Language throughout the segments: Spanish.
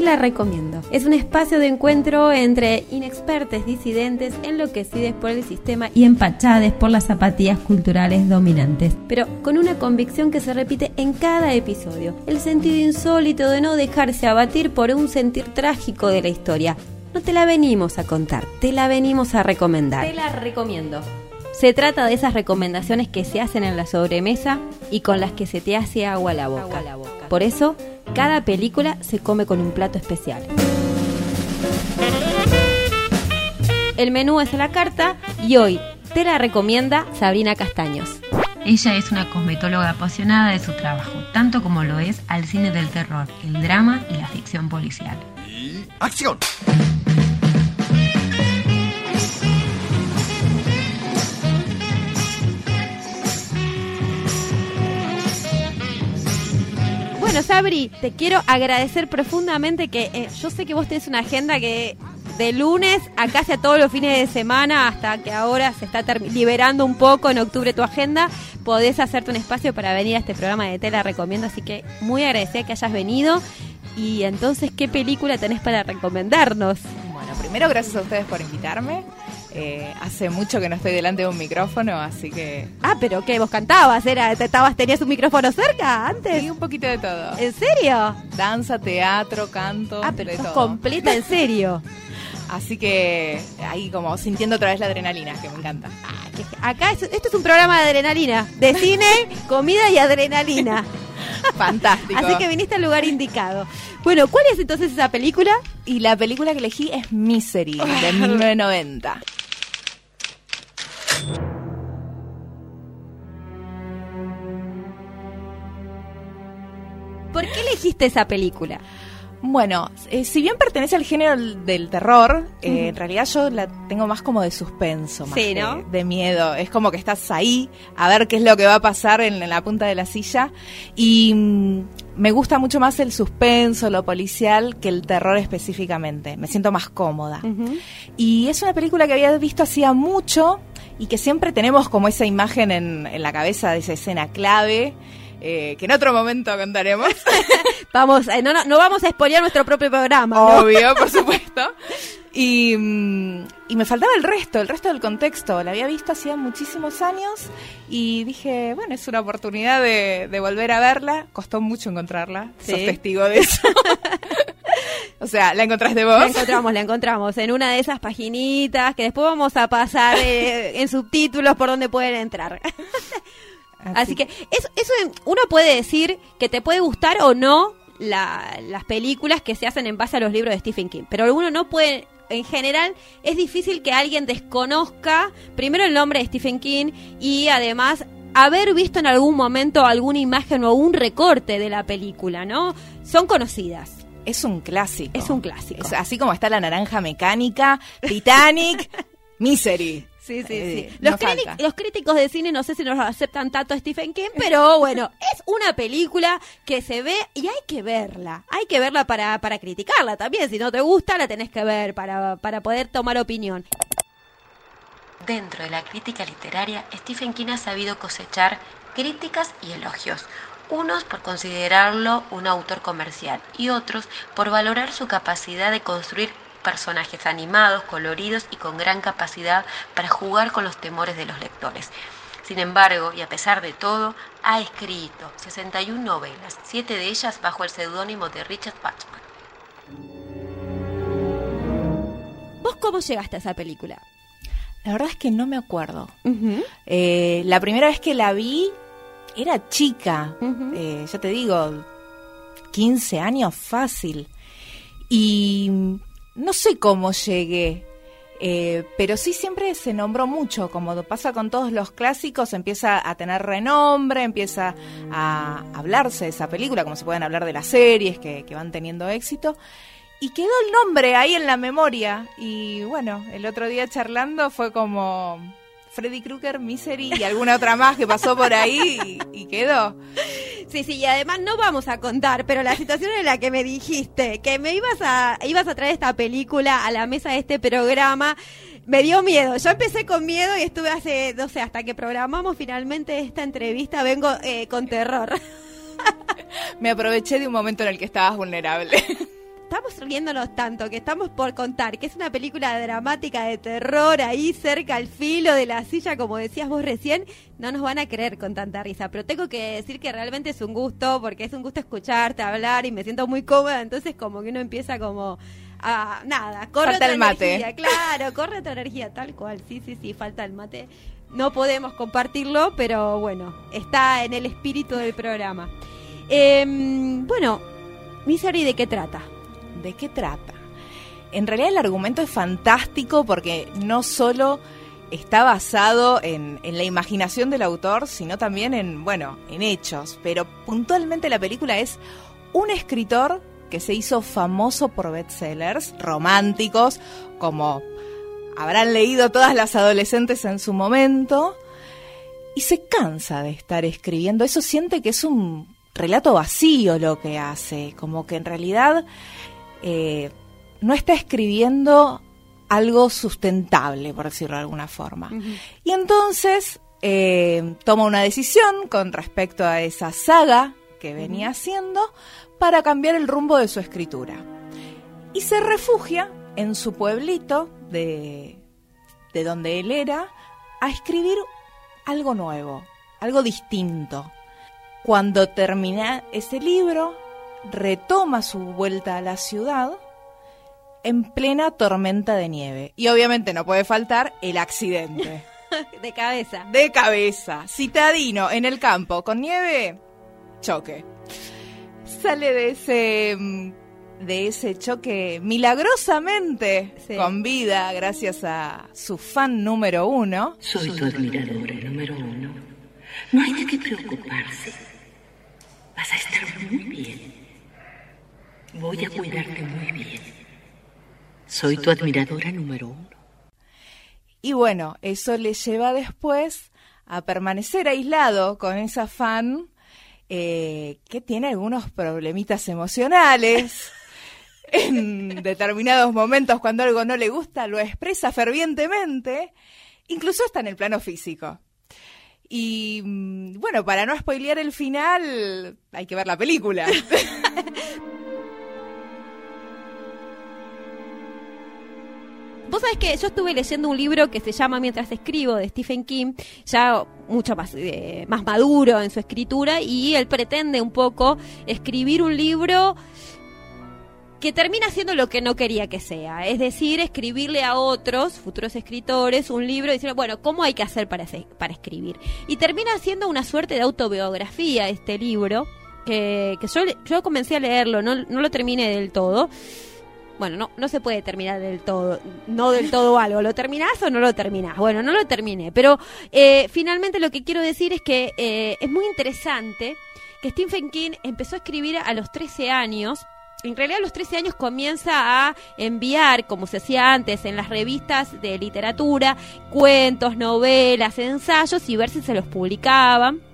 La recomiendo. Es un espacio de encuentro entre inexpertos disidentes enloquecidos por el sistema y empachades por las zapatillas culturales dominantes, pero con una convicción que se repite en cada episodio, el sentido insólito de no dejarse abatir por un sentir trágico de la historia. No te la venimos a contar, te la venimos a recomendar. Te la recomiendo. Se trata de esas recomendaciones que se hacen en la sobremesa y con las que se te hace agua a la boca. Por eso, cada película se come con un plato especial. El menú es a la carta y hoy te la recomienda Sabrina Castaños. Ella es una cosmetóloga apasionada de su trabajo, tanto como lo es al cine del terror, el drama y la ficción policial. Y acción. Sabri, te quiero agradecer profundamente que eh, yo sé que vos tenés una agenda que de lunes a casi a todos los fines de semana, hasta que ahora se está liberando un poco en octubre tu agenda, podés hacerte un espacio para venir a este programa de Tela Recomiendo, así que muy agradecida que hayas venido. Y entonces, ¿qué película tenés para recomendarnos? Bueno, primero gracias a ustedes por invitarme. Eh, hace mucho que no estoy delante de un micrófono, así que... Ah, pero ¿qué? ¿Vos cantabas? Era, te estabas, ¿Tenías un micrófono cerca antes? Sí, un poquito de todo. ¿En serio? Danza, teatro, canto, Ah, pero de todo. completa, en serio. Así que ahí como sintiendo otra vez la adrenalina, que me encanta. Ah, Acá, es- esto es un programa de adrenalina. De cine, comida y adrenalina. Fantástico. Así que viniste al lugar indicado. Bueno, ¿cuál es entonces esa película? Y la película que elegí es Misery, de 1990. Elegiste esa película? Bueno, eh, si bien pertenece al género del- terror, eh, en realidad yo la tengo más como de suspenso, más Sí, ¿no? de miedo. Es como que estás ahí a ver qué es lo que va a pasar en, en la punta de la silla. Y mm, me gusta mucho más el suspenso, lo policial, que el terror específicamente. Me siento más cómoda. Y es una película que había visto hacía mucho y que siempre tenemos como esa imagen en, en la cabeza de esa escena clave. Eh, que en otro momento contaremos. Vamos, eh, no, no, no vamos a expoliar nuestro propio programa. ¿no? Obvio, por supuesto. Y, mm, y me faltaba el resto, el resto del contexto. La había visto hacía muchísimos años y dije, bueno, es una oportunidad de, de volver a verla. Costó mucho encontrarla, Sí. sos testigo de eso. o sea, ¿la encontraste vos? La encontramos, la encontramos en una de esas paginitas que después vamos a pasar eh, en subtítulos por donde pueden entrar. Así que eso, eso uno puede decir que te puede gustar o no la- las películas que se hacen en base a los libros de Stephen King, pero uno no puede, en general, es difícil que alguien desconozca primero el nombre de Stephen King y además haber visto en algún momento alguna imagen o un recorte de la película, ¿no? Son conocidas. Es un clásico. Es un clásico. Es así como está la naranja mecánica, Titanic, Misery. Sí, sí, Eh, sí. Los, críticos de cine no sé si nos lo aceptan tanto a Stephen King, pero bueno, es una película que se ve y hay que verla. Hay que verla para, para criticarla también. Si no te gusta, la tenés que ver para, para poder tomar opinión. Dentro de la crítica literaria, Stephen King ha sabido cosechar críticas y elogios, unos por considerarlo un autor comercial y otros por valorar su capacidad de construir personajes animados, coloridos y con gran capacidad para jugar con los temores de los lectores. Sin embargo, y a pesar de todo, ha escrito 61 novelas, siete de ellas bajo el seudónimo de Richard Bachman. ¿Vos cómo llegaste a esa película? La verdad es que no me acuerdo. Eh, la primera vez que la vi era chica. Eh, ya te digo, 15 años fácil. Y no sé cómo llegué, eh, pero sí siempre se nombró mucho, como pasa con todos los clásicos, empieza a tener renombre, empieza a hablarse de esa película, como se pueden hablar de las series que, que van teniendo éxito. Y quedó el nombre ahí en la memoria. Y bueno, el otro día charlando fue como Freddy Krueger, Misery y alguna otra más que pasó por ahí y, y quedó. Sí, sí, y además no vamos a contar, pero la situación en la que me dijiste que me ibas a, ibas a traer esta película a la mesa de este programa, me dio miedo. Yo empecé con miedo y estuve hace, no sé, hasta que programamos finalmente esta entrevista, vengo eh, con terror. Me aproveché de un momento en el que estabas vulnerable. Estamos riéndonos tanto que estamos por contar que es una película dramática de terror ahí cerca al filo de la silla, como decías vos recién, no nos van a creer con tanta risa. Pero tengo que decir que realmente es un gusto, porque es un gusto escucharte hablar y me siento muy cómoda, entonces como que uno empieza como a nada, corre falta otra el mate. energía, claro, corre otra energía, tal cual, sí, sí, sí, falta el mate. No podemos compartirlo, pero bueno, está en el espíritu del programa. Em, bueno, Misery, ¿de qué trata? ¿De qué trata? En realidad el argumento es fantástico porque no solo está basado en, en la imaginación del autor, sino también en, bueno, en hechos. Pero puntualmente la película es un escritor que se hizo famoso por bestsellers románticos, como habrán leído todas las adolescentes en su momento, y se cansa de estar escribiendo. Eso siente que es un relato vacío lo que hace, como que en realidad eh, no está escribiendo algo sustentable, por decirlo de alguna forma. Y entonces eh, toma una decisión con respecto a esa saga que venía haciendo para cambiar el rumbo de su escritura. Y se refugia en su pueblito de, de donde él era a escribir algo nuevo, algo distinto. Cuando termina ese libro, retoma su vuelta a la ciudad en plena tormenta de nieve. Y obviamente no puede faltar el accidente. de cabeza. De cabeza, citadino, en el campo, con nieve, choque. Sale de ese mm, de ese choque milagrosamente Sí. con vida gracias a su fan número uno. Soy tu admiradora número uno. No hay de qué preocuparse. Vas a estar muy bien. Voy a cuidarte muy bien. Soy tu admiradora número uno. Y bueno, eso le lleva después a permanecer aislado con esa fan eh, que tiene algunos problemitas emocionales. En determinados momentos, cuando algo no le gusta, lo expresa fervientemente, incluso hasta en el plano físico. Y mm, bueno, para no spoilear el final, hay que ver la película. Vos sabés que yo estuve leyendo un libro que se llama Mientras escribo de Stephen King, ya mucho más, eh, más maduro en su escritura, y él pretende un poco escribir un libro que termina siendo lo que no quería que sea, es decir, escribirle a otros futuros escritores un libro y decir, bueno, ¿cómo hay que hacer para, para escribir? Y termina siendo una suerte de autobiografía este libro, que, que yo, yo comencé a leerlo, no, no lo terminé del todo, bueno, no, no se puede terminar del todo, no del todo algo. ¿Lo terminás o no lo terminás? Bueno, no lo terminé, pero eh, finalmente lo que quiero decir es que eh, es muy interesante que Stephen King empezó a escribir a los 13 años. En realidad a los 13 años comienza a enviar, como se hacía antes en las revistas de literatura, cuentos, novelas, ensayos y ver si se los publicaban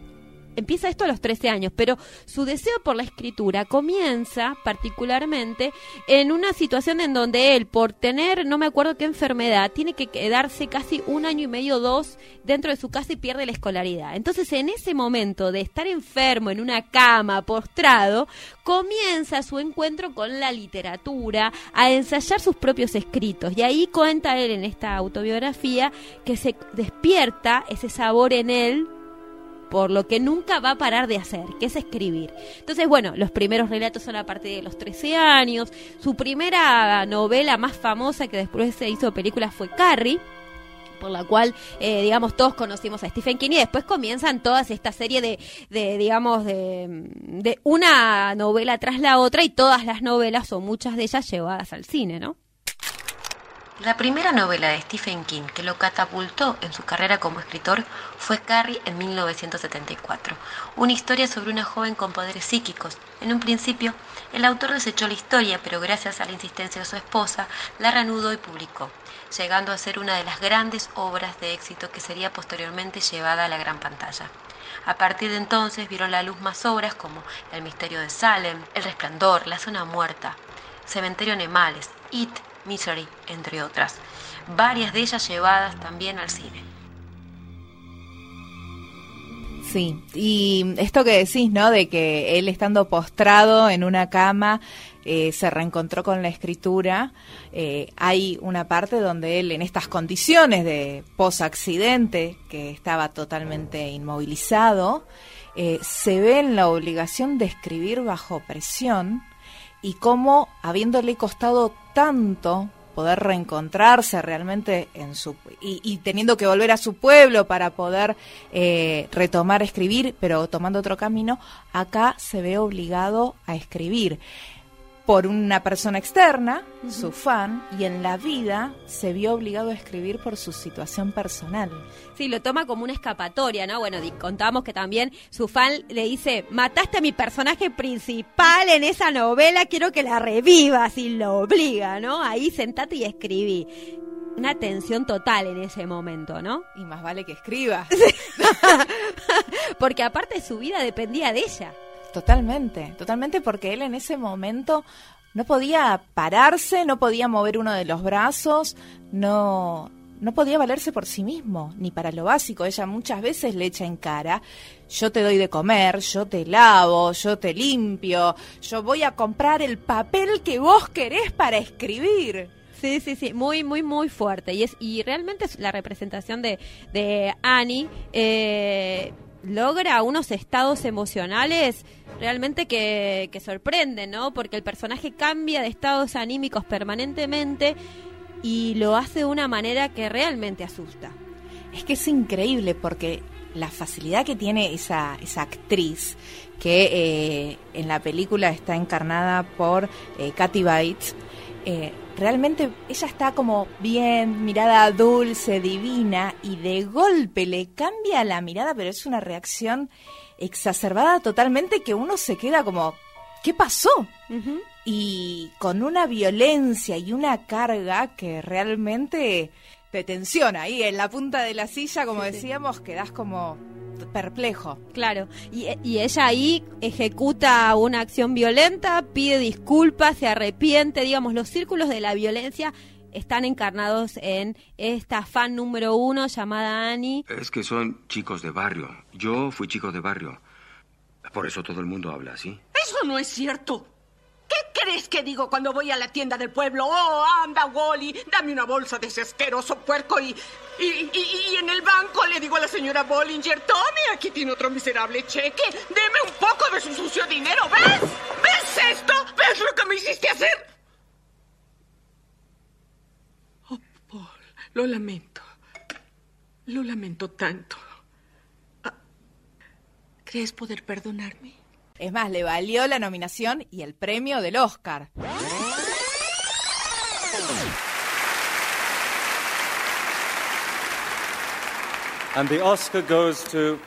empieza esto a los 13 años, pero su deseo por la escritura comienza particularmente en una situación en donde él, por tener no me acuerdo qué enfermedad, tiene que quedarse casi un año y medio, dos, dentro de su casa y pierde la escolaridad. Entonces, en ese momento de estar enfermo en una cama, postrado, comienza su encuentro con la literatura, a ensayar sus propios escritos. Y ahí cuenta él en esta autobiografía que se despierta ese sabor en él por lo que nunca va a parar de hacer, que es escribir. Entonces, bueno, los primeros relatos son a partir de los 13 años. Su primera novela más famosa que después se hizo película fue Carrie por la cual, eh, digamos, todos conocimos a Stephen King y después comienzan todas esta serie de, de digamos, de, de una novela tras la otra y todas las novelas o muchas de ellas llevadas al cine, ¿no? La primera novela de Stephen King que lo catapultó en su carrera como escritor fue Carrie en 1974, una historia sobre una joven con poderes psíquicos. En un principio, el autor desechó la historia, pero gracias a la insistencia de su esposa, la reanudó y publicó, llegando a ser una de las grandes obras de éxito que sería posteriormente llevada a la gran pantalla. A partir de entonces vieron la luz más obras como El misterio de Salem, El resplandor, La zona muerta, Cementerio Animales, It, Misery, entre otras, varias de ellas llevadas también al cine. Sí, y esto que decís, ¿no? De que él estando postrado en una cama eh, se reencontró con la escritura. Eh, hay una parte donde él, en estas condiciones de post-accidente, que estaba totalmente inmovilizado, eh, se ve en la obligación de escribir bajo presión y cómo, habiéndole costado tanto poder reencontrarse realmente en su y, teniendo que volver a su pueblo para poder retomar escribir, pero tomando otro camino, acá se ve obligado a escribir por una persona externa, su fan, y en la vida se vio obligado a escribir por su situación personal. Sí, lo toma como una escapatoria, ¿no? Bueno, contamos que también su fan le dice, mataste a mi personaje principal en esa novela, quiero que la revivas y lo obliga, ¿no? Ahí sentate y escribí. Una tensión total en ese momento, ¿no? Y más vale que escriba. Porque aparte su vida dependía de ella. Totalmente, totalmente porque él en ese momento no podía pararse, no podía mover uno de los brazos, no, no podía valerse por sí mismo, ni para lo básico. Ella muchas veces le echa en cara, yo te doy de comer, yo te lavo, yo te limpio, yo voy a comprar el papel que vos querés para escribir. Sí, sí, sí, muy, muy, muy fuerte. Y es y realmente es la representación de, de Annie eh, logra unos estados emocionales realmente que, sorprenden, ¿no? Porque el personaje cambia de estados anímicos permanentemente y lo hace de una manera que realmente asusta. Es que es increíble porque la facilidad que tiene esa, esa actriz, que eh, en la película está encarnada por eh, Katy Bates, eh, realmente ella está como bien, mirada dulce, divina, y de golpe le cambia la mirada, pero es una reacción exacerbada totalmente que uno se queda como, ¿qué pasó? Y con una violencia y una carga que realmente te tensiona ahí en la punta de la silla, como decíamos, quedas como perplejo. Claro, y, ella ahí ejecuta una acción violenta, pide disculpas, se arrepiente, digamos, los círculos de la violencia están encarnados en esta fan número uno llamada Annie. Es que son chicos de barrio. Yo fui chico de barrio. Por eso todo el mundo habla así. Eso no es cierto. ¿Qué crees que digo cuando voy a la tienda del pueblo? Oh, anda, Wally, dame una bolsa de ese asqueroso puerco y, y, en el banco le digo a la señora Bollinger, tome, aquí tiene otro miserable cheque, deme un poco de su sucio dinero, ¿ves? ¿Ves esto? ¿Ves lo que me hiciste hacer? Oh, Paul, lo lamento. Lo lamento tanto. Ah, ¿Crees poder perdonarme? Es más, le valió la nominación y el premio del Oscar. And the Oscar goes to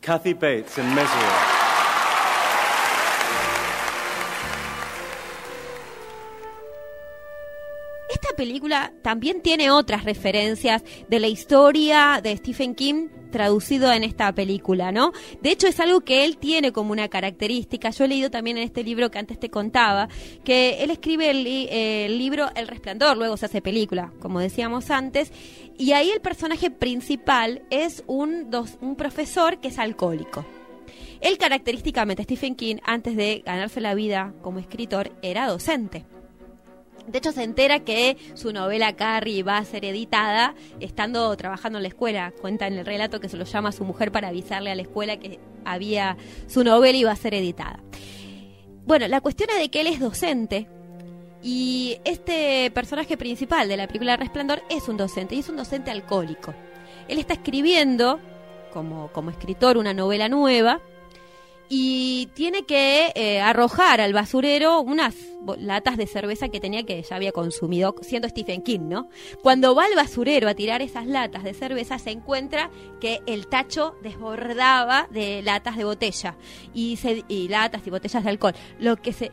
Kathy Bates in Misery. Película también tiene otras referencias de la historia de Stephen King traducido en esta película, ¿no? De hecho es algo que él tiene como una característica. Yo he leído también en este libro que antes te contaba que él escribe el, libro El Resplandor, luego se hace película, como decíamos antes, y ahí el personaje principal es un, un profesor que es alcohólico. Él característicamente, Stephen King, antes de ganarse la vida como escritor, era docente. De hecho, se entera que su novela Carrie va a ser editada estando trabajando en la escuela. Cuenta en el relato que se lo llama a su mujer para avisarle a la escuela que había su novela iba a ser editada. Bueno, la cuestión es de que él es docente y este personaje principal de la película Resplandor es un docente y es un docente alcohólico. Él está escribiendo como, como escritor una novela nueva y tiene que eh, arrojar al basurero unas latas de cerveza que tenía que ya había consumido, siendo Stephen King, ¿no? Cuando va al basurero a tirar esas latas de cerveza, se encuentra que el tacho desbordaba de latas de botella y, y latas y botellas de alcohol. Lo que se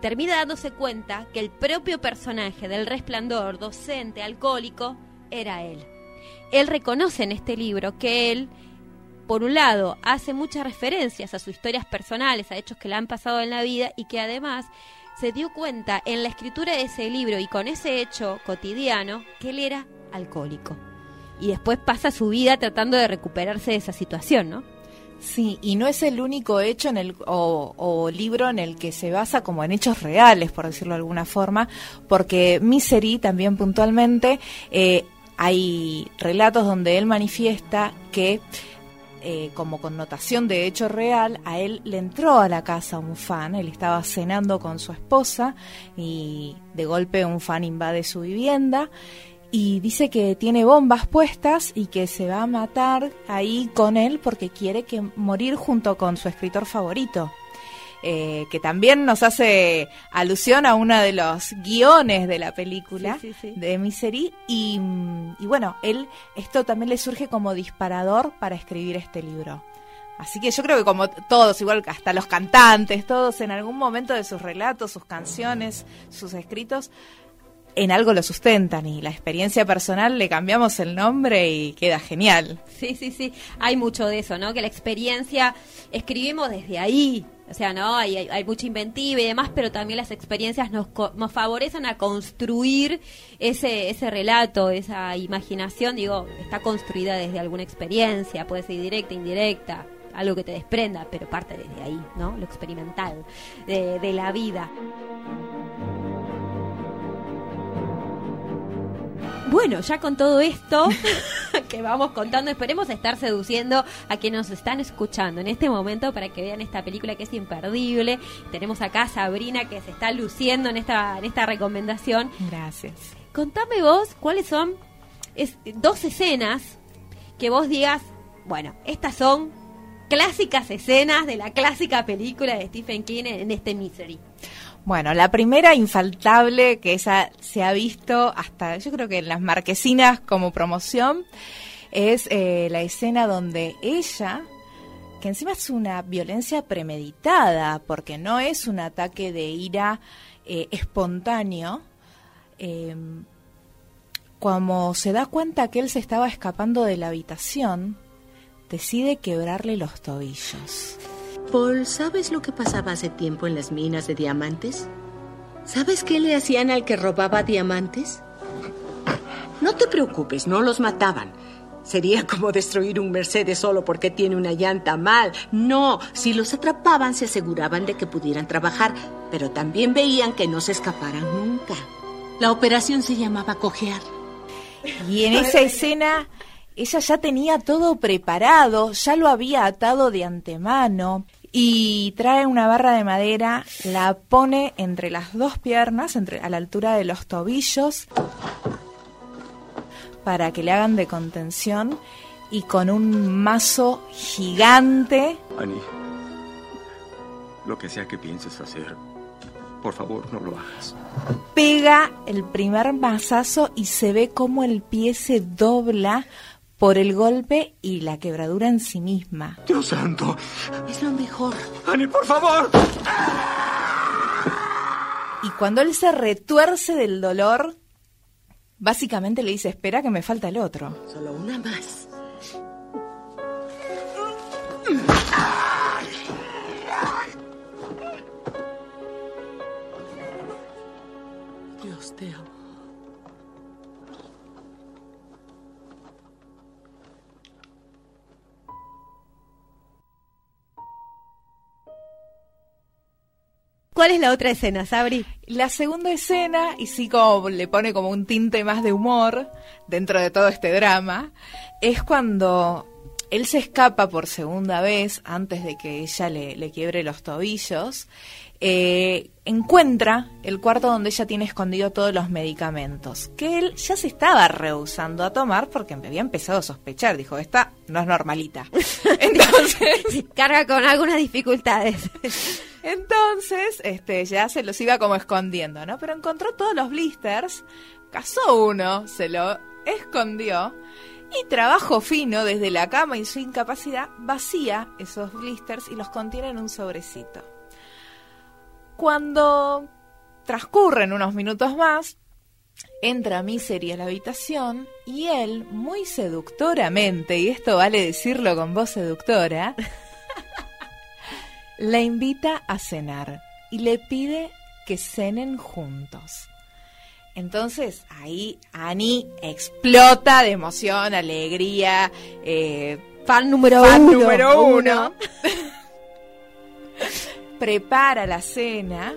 termina dándose cuenta que el propio personaje del resplandor, docente, alcohólico, era él. Él reconoce en este libro que él por un lado, hace muchas referencias a sus historias personales, a hechos que le han pasado en la vida y que además se dio cuenta en la escritura de ese libro y con ese hecho cotidiano que él era alcohólico. y después pasa su vida tratando de recuperarse de esa situación, ¿no? Sí, y no es el único hecho en el, o, libro en el que se basa como en hechos reales, por decirlo de alguna forma, porque Misery también puntualmente eh, hay relatos donde él manifiesta que eh, como connotación de hecho real, a él le entró a la casa un fan, él estaba cenando con su esposa y de golpe un fan invade su vivienda y dice que tiene bombas puestas y que se va a matar ahí con él porque quiere que morir junto con su escritor favorito. Eh, que también nos hace alusión a uno de los guiones de la película de Misery y, y bueno, él esto también le surge como disparador para escribir este libro. Así que yo creo que como todos, igual que hasta los cantantes, todos en algún momento de sus relatos, sus canciones, sus escritos, en algo lo sustentan y la experiencia personal le cambiamos el nombre y queda genial. Sí, sí, sí, hay mucho de eso, ¿no? Que la experiencia escribimos desde ahí, o sea, ¿no? Hay, hay, mucha inventiva y demás, pero también las experiencias nos, nos favorecen a construir ese, ese relato, esa imaginación, digo, está construida desde alguna experiencia, puede ser directa, indirecta, algo que te desprenda, pero parte desde ahí, ¿no? Lo experimental de, de la vida. Bueno, ya con todo esto que vamos contando, esperemos estar seduciendo a quienes nos están escuchando en este momento para que vean esta película que es imperdible. Tenemos acá a Sabrina que se está luciendo en esta, en esta recomendación. Gracias. Contame vos cuáles son dos escenas que vos digas, bueno, estas son clásicas escenas de la clásica película de Stephen King en este Misery. Bueno, la primera infaltable que esa se ha visto hasta, yo creo que en las marquesinas como promoción, es eh, la escena donde ella, que encima es una violencia premeditada, porque no es un ataque de ira eh, espontáneo, em, como se da cuenta que él se estaba escapando de la habitación, decide quebrarle los tobillos. Paul, ¿sabes lo que pasaba hace tiempo en las minas de diamantes? ¿Sabes qué le hacían al que robaba diamantes? No te preocupes, no los mataban. Sería como destruir un Mercedes solo porque tiene una llanta mal. No, si los atrapaban se aseguraban de que pudieran trabajar, pero también veían que no se escaparan nunca. La operación se llamaba cojear. Y en esa escena ella ya tenía todo preparado, ya lo había atado de antemano y trae una barra de madera, la pone entre las dos piernas, entre, a la altura de los tobillos, para que le hagan de contención y con un mazo gigante. Annie, lo que sea que pienses hacer, por favor no lo hagas. Pega el primer mazazo y se ve como el pie se dobla por el golpe y la quebradura en sí misma. Dios santo. Es lo mejor. Annie, por favor. Y cuando él se retuerce del dolor, básicamente le dice, espera que me falta el otro. Solo una más. Dios te amo. ¿Cuál es la otra escena, Sabri? La segunda escena, y sí como le pone como un tinte más de humor dentro de todo este drama, es cuando él se escapa por segunda vez antes de que ella le, quiebre los tobillos. Eh, encuentra el cuarto donde ella tiene escondido todos los medicamentos, que él ya se estaba rehusando a tomar porque me había empezado a sospechar. Dijo, esta no es normalita. Entonces... Carga con algunas dificultades. Entonces, este, ya se los iba como escondiendo, ¿no? Pero encontró todos los blisters, cazó uno, se lo escondió y trabajo fino desde la cama y su incapacidad vacía esos blisters y los contiene en un sobrecito. Cuando transcurren unos minutos más, entra Misery a la habitación y él, muy seductoramente, y esto vale decirlo con voz seductora, la invita a cenar y le pide que cenen juntos. Entonces ahí Annie explota de emoción, alegría, eh, fan número fan uno. número uno. Prepara la cena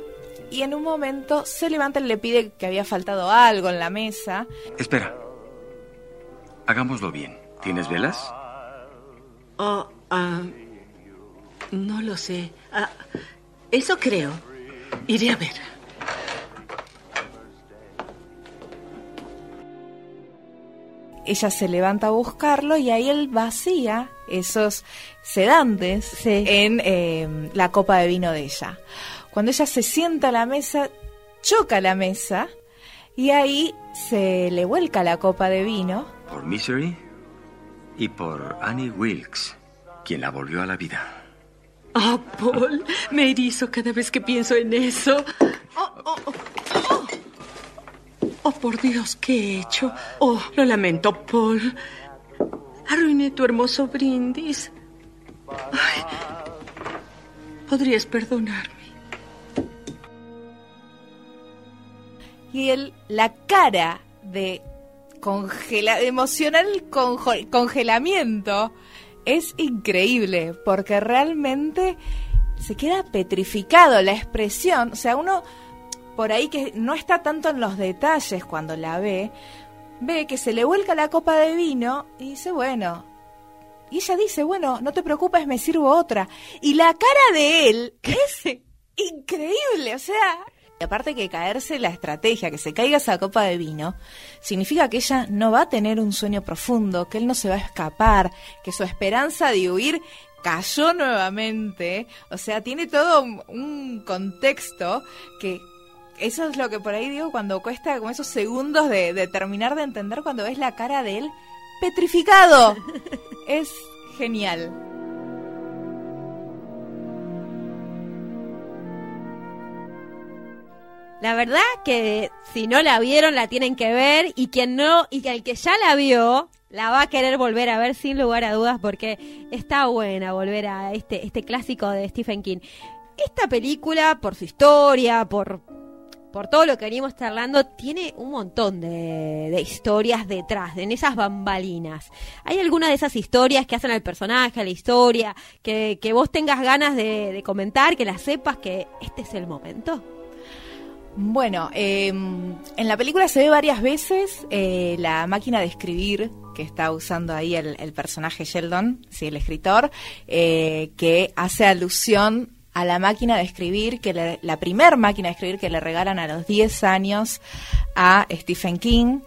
y en un momento se levanta y le pide que había faltado algo en la mesa. Espera. Hagámoslo bien. ¿Tienes velas? Oh, ah, no lo sé. Ah, eso creo. Iré a ver. Ella se levanta a buscarlo y ahí él vacía esos sedantes Sí. en eh, la copa de vino de ella. Cuando ella se sienta a la mesa, choca la mesa y ahí se le vuelca la copa de vino. Por Misery y por Annie Wilkes, quien la volvió a la vida. Oh, Paul, me erizo cada vez que pienso en eso. Oh, oh, oh, oh. Oh, por Dios, ¿qué he hecho? Oh, lo lamento, Paul. Arruiné tu hermoso brindis. Podrías perdonarme. Y él, la cara de, congela, emocional congelamiento es increíble, porque realmente se queda petrificado la expresión. O sea, uno por ahí que no está tanto en los detalles cuando la ve, ve que se le vuelca la copa de vino y dice, bueno. Y ella dice, bueno, no te preocupes, me sirvo otra. Y la cara de él es increíble, o sea... Y aparte que caerse la estrategia, que se caiga esa copa de vino, significa que ella no va a tener un sueño profundo, que él no se va a escapar, que su esperanza de huir cayó nuevamente. O sea, tiene todo un, contexto que eso es lo que por ahí digo cuando cuesta como esos segundos de, de terminar de entender cuando ves la cara de él petrificado. es genial. La verdad que si no la vieron la tienen que ver y quien no y que el que ya la vio la va a querer volver a ver sin lugar a dudas porque está buena volver a este este clásico de Stephen King. Esta película por su historia, por por todo lo que venimos charlando, tiene un montón de, de historias detrás, en esas bambalinas. ¿Hay alguna de esas historias que hacen al personaje, a la historia, que, que vos tengas ganas de, de comentar, que la sepas que este es el momento? Bueno, eh, en la película se ve varias veces eh, la máquina de escribir que está usando ahí el, personaje Sheldon, sí, el escritor, eh, que hace alusión a la máquina de escribir, que la primer máquina de escribir que le regalan a los 10 años a Stephen King.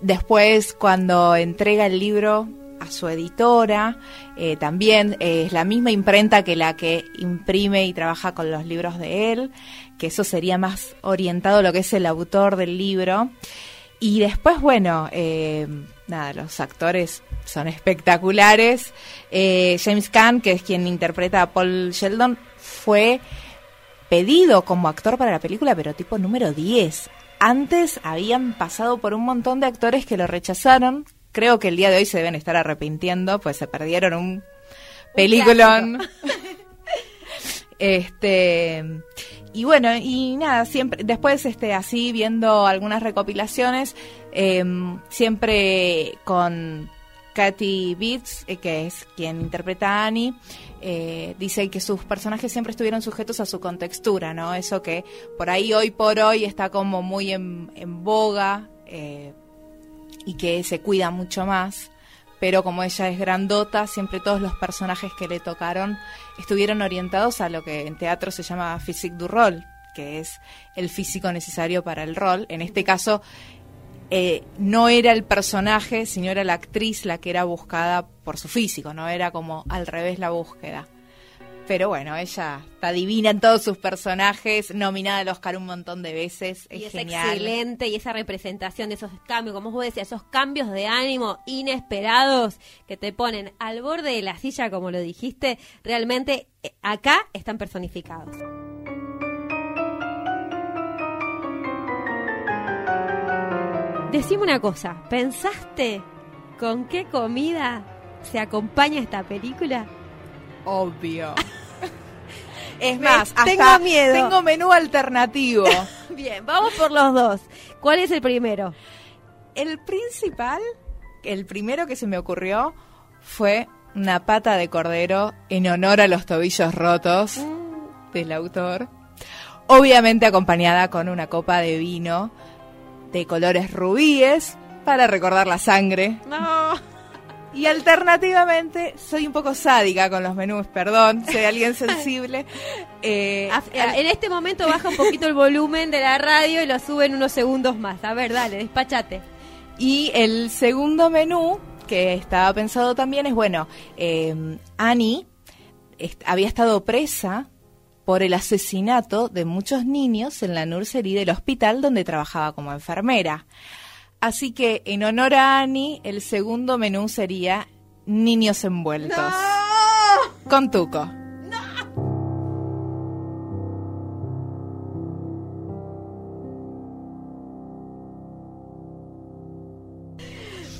Después, cuando entrega el libro a su editora, eh, también eh, es la misma imprenta que la que imprime y trabaja con los libros de él, que eso sería más orientado a lo que es el autor del libro. Y después, bueno, eh, nada, los actores son espectaculares. Eh, James Caan, que es quien interpreta a Paul Sheldon, fue pedido como actor para la película, pero tipo número 10. Antes habían pasado por un montón de actores que lo rechazaron. Creo que el día de hoy se deben estar arrepintiendo, pues se perdieron un peliculón. este y bueno y nada siempre después este así viendo algunas recopilaciones em, siempre con Katy Beats eh, que es quien interpreta a Annie eh, dice que sus personajes siempre estuvieron sujetos a su contextura no eso que por ahí hoy por hoy está como muy en, en boga eh, y que se cuida mucho más pero como ella es grandota, siempre todos los personajes que le tocaron estuvieron orientados a lo que en teatro se llama physique du rôle, que es el físico necesario para el rol. En este caso, eh, no era el personaje, sino era la actriz la que era buscada por su físico, no era como al revés la búsqueda. Pero bueno, ella está divina en todos sus personajes, nominada al Oscar un montón de veces, es y es genial. excelente y esa representación de esos cambios, como vos decías, esos cambios de ánimo inesperados que te ponen al borde de la silla, como lo dijiste, realmente eh, acá están personificados. Decime una cosa, ¿pensaste con qué comida se acompaña esta película? Obvio. Es Me- más, hasta tengo miedo. tengo menú alternativo. Bien, vamos por los dos. ¿Cuál es el primero? el principal, el primero que se me ocurrió fue una pata de cordero en honor a los tobillos rotos del autor. Obviamente acompañada con una copa de vino de colores rubíes para recordar la sangre. No. Y alternativamente, soy un poco sádica con los menús, perdón, soy alguien sensible. Eh, En este momento baja un poquito el volumen de la radio y lo suben unos segundos más. A ver, dale, despachate. Y el segundo menú que estaba pensado también es, bueno, eh, Annie est- había estado presa por el asesinato de muchos niños en la nursery del hospital donde trabajaba como enfermera. Así que en honor a Annie, el segundo menú sería niños envueltos. Con tuco.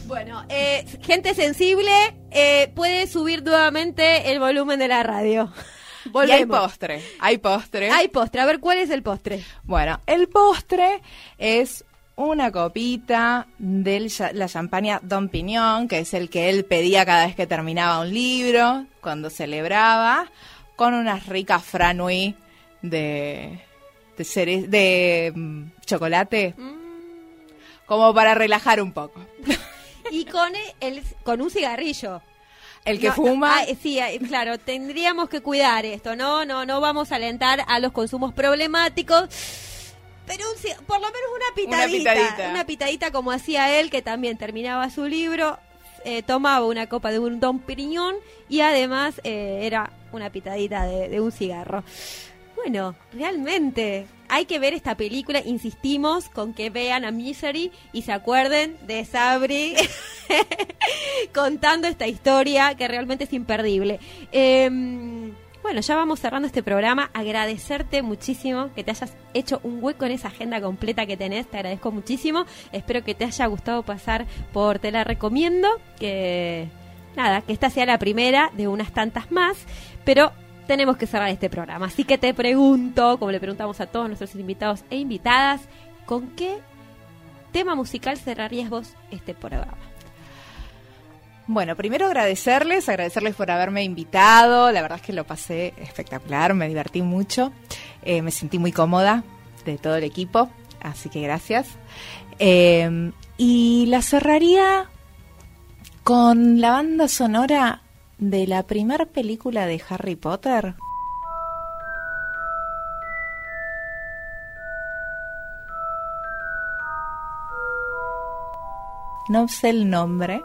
Bueno, eh, gente sensible eh, puede subir nuevamente el volumen de la radio. Y hay postre. Hay postre. Hay postre. A ver, ¿cuál es el postre? Bueno, el postre es una copita de la champaña Don Piñón, que es el que él pedía cada vez que terminaba un libro, cuando celebraba, con unas ricas franui de, de, cere- de mm, chocolate, como para relajar un poco. Y con el, con un cigarrillo. El que No, no, fuma, ah, sí, ah, claro, tendríamos que cuidar esto, ¿no? No, no vamos a alentar a los consumos problemáticos. Pero un por lo menos una pitadita, Una pitadita. Una pitadita como hacía él, que también terminaba su libro, eh, tomaba una copa de un Don Piriñón y además eh, era una pitadita de, de un cigarro. Bueno, realmente hay que ver esta película, insistimos con que vean a Misery y se acuerden de Sabri contando esta historia que realmente es imperdible. Eh, bueno, ya vamos cerrando este programa. Agradecerte muchísimo que te hayas hecho un hueco en esa agenda completa que tenés. Te agradezco muchísimo. Espero que te haya gustado pasar por Te la recomiendo. Que nada, que esta sea la primera de unas tantas más. Pero tenemos que cerrar este programa. Así que te pregunto, como le preguntamos a todos nuestros invitados e invitadas, ¿con qué tema musical cerrarías vos este programa? Bueno, primero agradecerles, agradecerles por haberme invitado. La verdad es que lo pasé espectacular, me divertí mucho. Eh, me sentí muy cómoda de todo el equipo, así que gracias. Eh, y la cerraría con la banda sonora de la primera película de Harry Potter. No sé el nombre,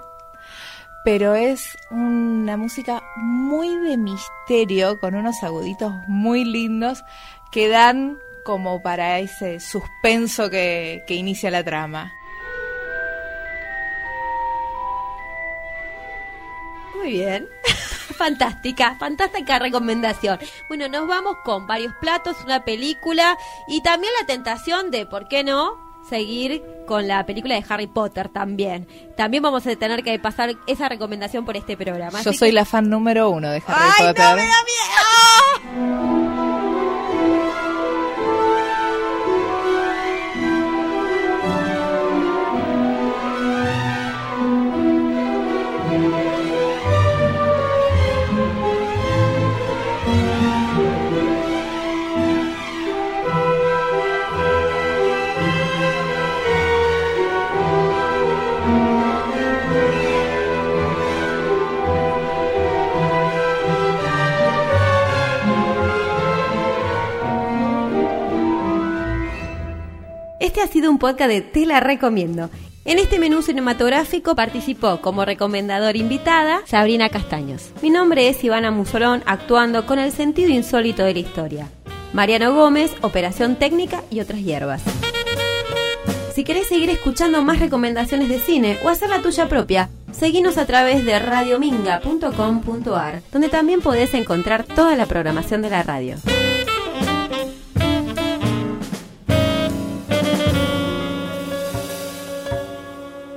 pero es una música muy de misterio, con unos aguditos muy lindos que dan como para ese suspenso que, que inicia la trama. Muy bien. Fantástica, fantástica recomendación. Bueno, nos vamos con varios platos, una película y también la tentación de, ¿por qué no? Seguir con la película de Harry Potter también. También vamos a tener que pasar esa recomendación por este programa. Yo soy que- la fan número uno de Harry ¡Ay, Potter. no me da miedo! Un podcast de Te la recomiendo. En este menú cinematográfico participó como recomendador invitada Sabrina Castaños. Mi nombre es Ivana Musolón, actuando con el sentido insólito de la historia. Mariano Gómez, operación técnica y otras hierbas. Si querés seguir escuchando más recomendaciones de cine o hacer la tuya propia, seguinos a través de radiominga.com.ar, donde también podés encontrar toda la programación de la radio.